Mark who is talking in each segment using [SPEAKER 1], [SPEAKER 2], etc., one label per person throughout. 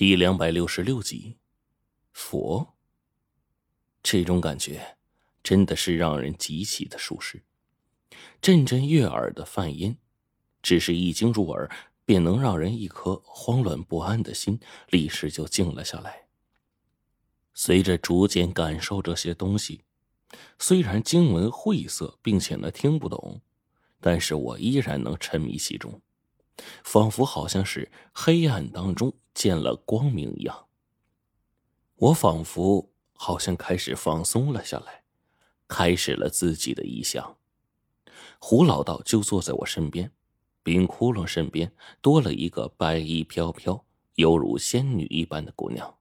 [SPEAKER 1] 第两百六十六集，佛。这种感觉真的是让人极其的舒适，阵阵悦耳的梵音，只是一经入耳，便能让人一颗慌乱不安的心立时就静了下来。随着逐渐感受这些东西，虽然经文晦涩，并且呢听不懂，但是我依然能沉迷其中。仿佛好像是黑暗当中见了光明一样。我仿佛好像开始放松了下来，开始了自己的臆想。胡老道就坐在我身边，冰窟窿身边多了一个白衣飘飘、犹如仙女一般的姑娘。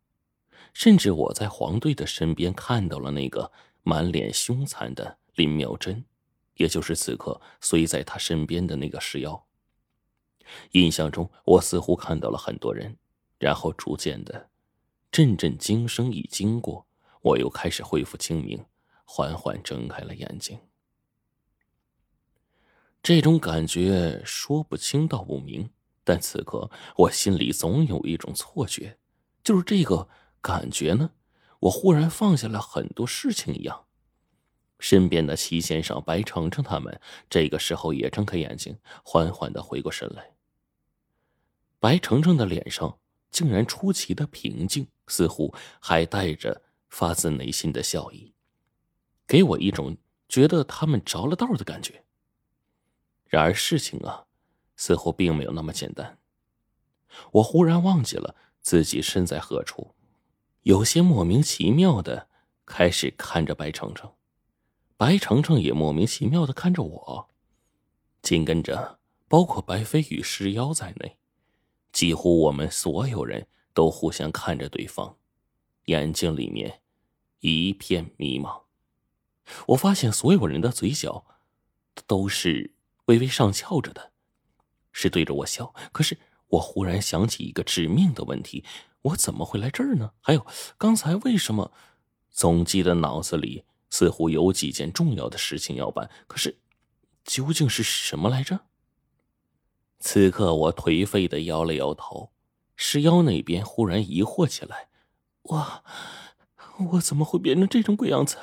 [SPEAKER 1] 甚至我在黄队的身边看到了那个满脸凶残的林妙真，也就是此刻随在他身边的那个石妖。印象中，我似乎看到了很多人，然后逐渐的，阵阵惊声一经过，我又开始恢复清明，缓缓睁开了眼睛。这种感觉说不清道不明，但此刻我心里总有一种错觉，就是这个感觉呢，我忽然放下了很多事情一样。身边的齐先生、白程程他们这个时候也睁开眼睛，缓缓的回过神来。白程程的脸上竟然出奇的平静，似乎还带着发自内心的笑意，给我一种觉得他们着了道的感觉。然而事情啊，似乎并没有那么简单。我忽然忘记了自己身在何处，有些莫名其妙的开始看着白程程，白程程也莫名其妙的看着我，紧跟着，包括白飞与尸妖在内。几乎我们所有人都互相看着对方，眼睛里面一片迷茫。我发现所有人的嘴角都是微微上翘着的，是对着我笑。可是我忽然想起一个致命的问题：我怎么会来这儿呢？还有刚才为什么？总记得脑子里似乎有几件重要的事情要办，可是究竟是什么来着？此刻，我颓废的摇了摇头。石妖那边忽然疑惑起来：“我，我怎么会变成这种鬼样子？”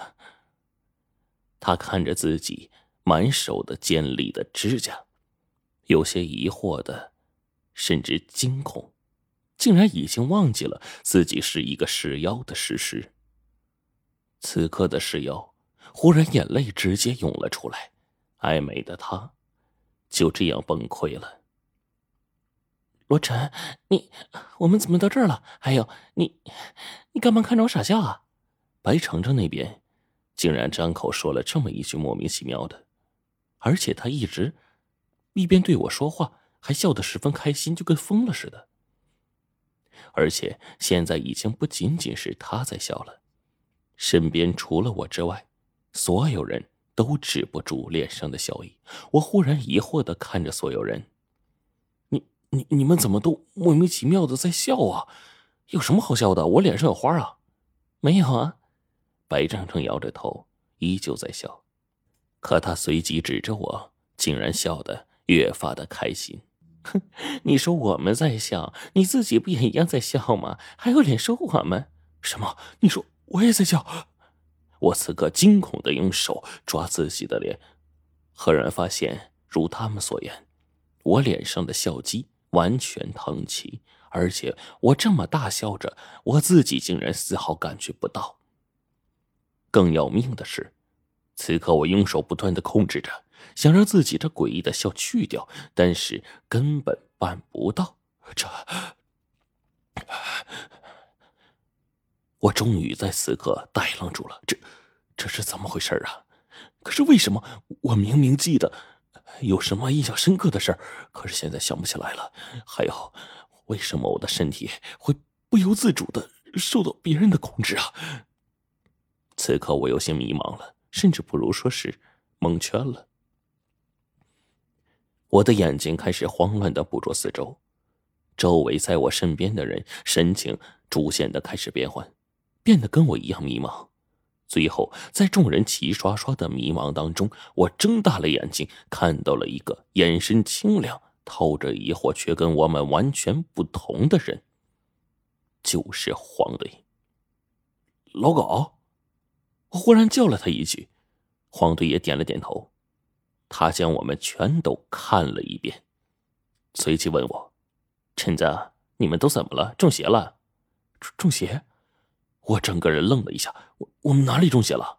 [SPEAKER 1] 他看着自己满手的尖利的指甲，有些疑惑的，甚至惊恐，竟然已经忘记了自己是一个石妖的事实。此刻的石妖忽然眼泪直接涌了出来，爱美的他就这样崩溃了。罗晨，你我们怎么到这儿了？还有你，你干嘛看着我傻笑啊？白程程那边竟然张口说了这么一句莫名其妙的，而且他一直一边对我说话，还笑得十分开心，就跟疯了似的。而且现在已经不仅仅是他在笑了，身边除了我之外，所有人都止不住脸上的笑意。我忽然疑惑的看着所有人。你你们怎么都莫名其妙的在笑啊？有什么好笑的？我脸上有花啊？
[SPEAKER 2] 没有啊。
[SPEAKER 1] 白程程摇着头，依旧在笑。可他随即指着我，竟然笑得越发的开心。
[SPEAKER 2] 哼，你说我们在笑，你自己不也一样在笑吗？还有脸说我们？
[SPEAKER 3] 什么？你说我也在笑？
[SPEAKER 1] 我此刻惊恐的用手抓自己的脸，赫然发现，如他们所言，我脸上的笑肌。完全腾起，而且我这么大笑着，我自己竟然丝毫感觉不到。更要命的是，此刻我用手不断的控制着，想让自己这诡异的笑去掉，但是根本办不到。这，我终于在此刻呆愣住了。这，这是怎么回事啊？可是为什么我明明记得？有什么印象深刻的事儿？可是现在想不起来了。还有，为什么我的身体会不由自主的受到别人的控制啊？此刻我有些迷茫了，甚至不如说是蒙圈了。我的眼睛开始慌乱的捕捉四周，周围在我身边的人神情逐渐的开始变换，变得跟我一样迷茫。最后，在众人齐刷刷的迷茫当中，我睁大了眼睛，看到了一个眼神清亮、透着疑惑却跟我们完全不同的人。就是黄队。老高，我忽然叫了他一句，黄队也点了点头。他将我们全都看了一遍，随即问我：“陈子，你们都怎么了？中邪了？
[SPEAKER 3] 中中邪？”
[SPEAKER 1] 我整个人愣了一下。我我们哪里中邪了？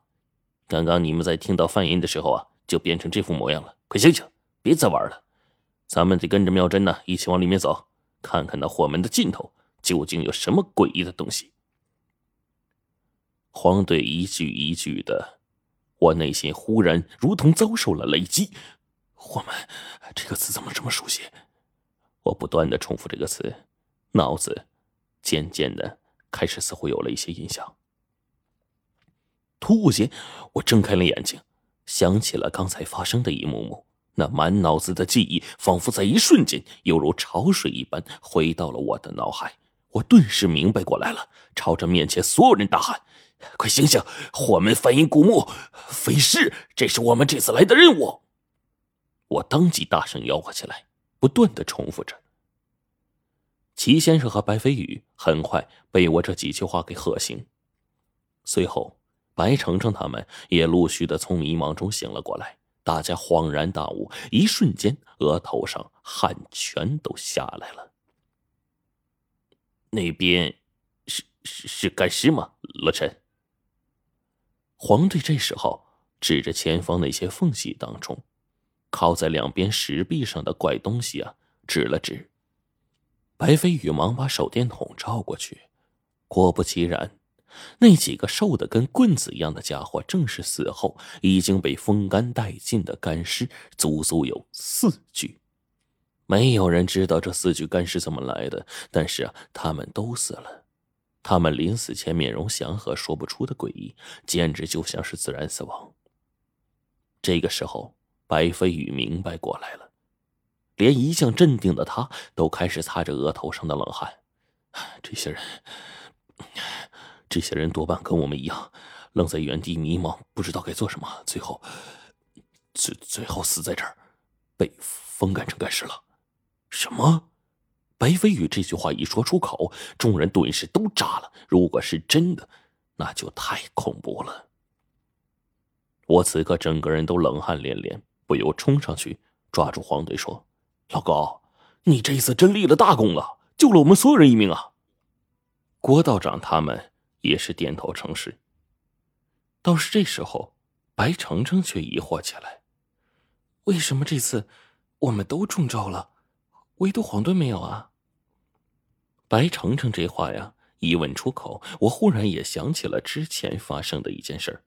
[SPEAKER 1] 刚刚你们在听到梵音的时候啊，就变成这副模样了。快醒醒，别再玩了，咱们得跟着妙珍呢一起往里面走，看看那火门的尽头究竟有什么诡异的东西。黄队一句一句的，我内心忽然如同遭受了雷击。
[SPEAKER 3] 火门这个词怎么这么熟悉？
[SPEAKER 1] 我不断的重复这个词，脑子渐渐的开始似乎有了一些印象。突兀间，我睁开了眼睛，想起了刚才发生的一幕幕。那满脑子的记忆，仿佛在一瞬间，犹如潮水一般回到了我的脑海。我顿时明白过来了，朝着面前所有人大喊：“快醒醒！火门梵音古墓，飞逝，这是我们这次来的任务！”我当即大声吆喝起来，不断的重复着。齐先生和白飞宇很快被我这几句话给喝醒，随后。白程程他们也陆续的从迷茫中醒了过来，大家恍然大悟，一瞬间额头上汗全都下来了。那边是是是干尸吗？罗晨。黄队这时候指着前方那些缝隙当中，靠在两边石壁上的怪东西啊，指了指。白飞宇忙把手电筒照过去，果不其然。那几个瘦的跟棍子一样的家伙，正是死后已经被风干殆尽的干尸，足足有四具。没有人知道这四具干尸怎么来的，但是啊，他们都死了。他们临死前面容祥和，说不出的诡异，简直就像是自然死亡。这个时候，白飞宇明白过来了，连一向镇定的他都开始擦着额头上的冷汗。这些人。这些人多半跟我们一样，愣在原地迷茫，不知道该做什么，最后，最最后死在这儿，被风干成干尸了。什么？白飞宇这句话一说出口，众人顿时都炸了。如果是真的，那就太恐怖了。我此刻整个人都冷汗连连，不由冲上去抓住黄队说：“老高，你这一次真立了大功了，救了我们所有人一命啊！”郭道长他们。也是点头称是。倒是这时候，白程程却疑惑起来：“
[SPEAKER 3] 为什么这次我们都中招了，唯独黄队没有啊？”
[SPEAKER 1] 白程程这话呀，一问出口，我忽然也想起了之前发生的一件事儿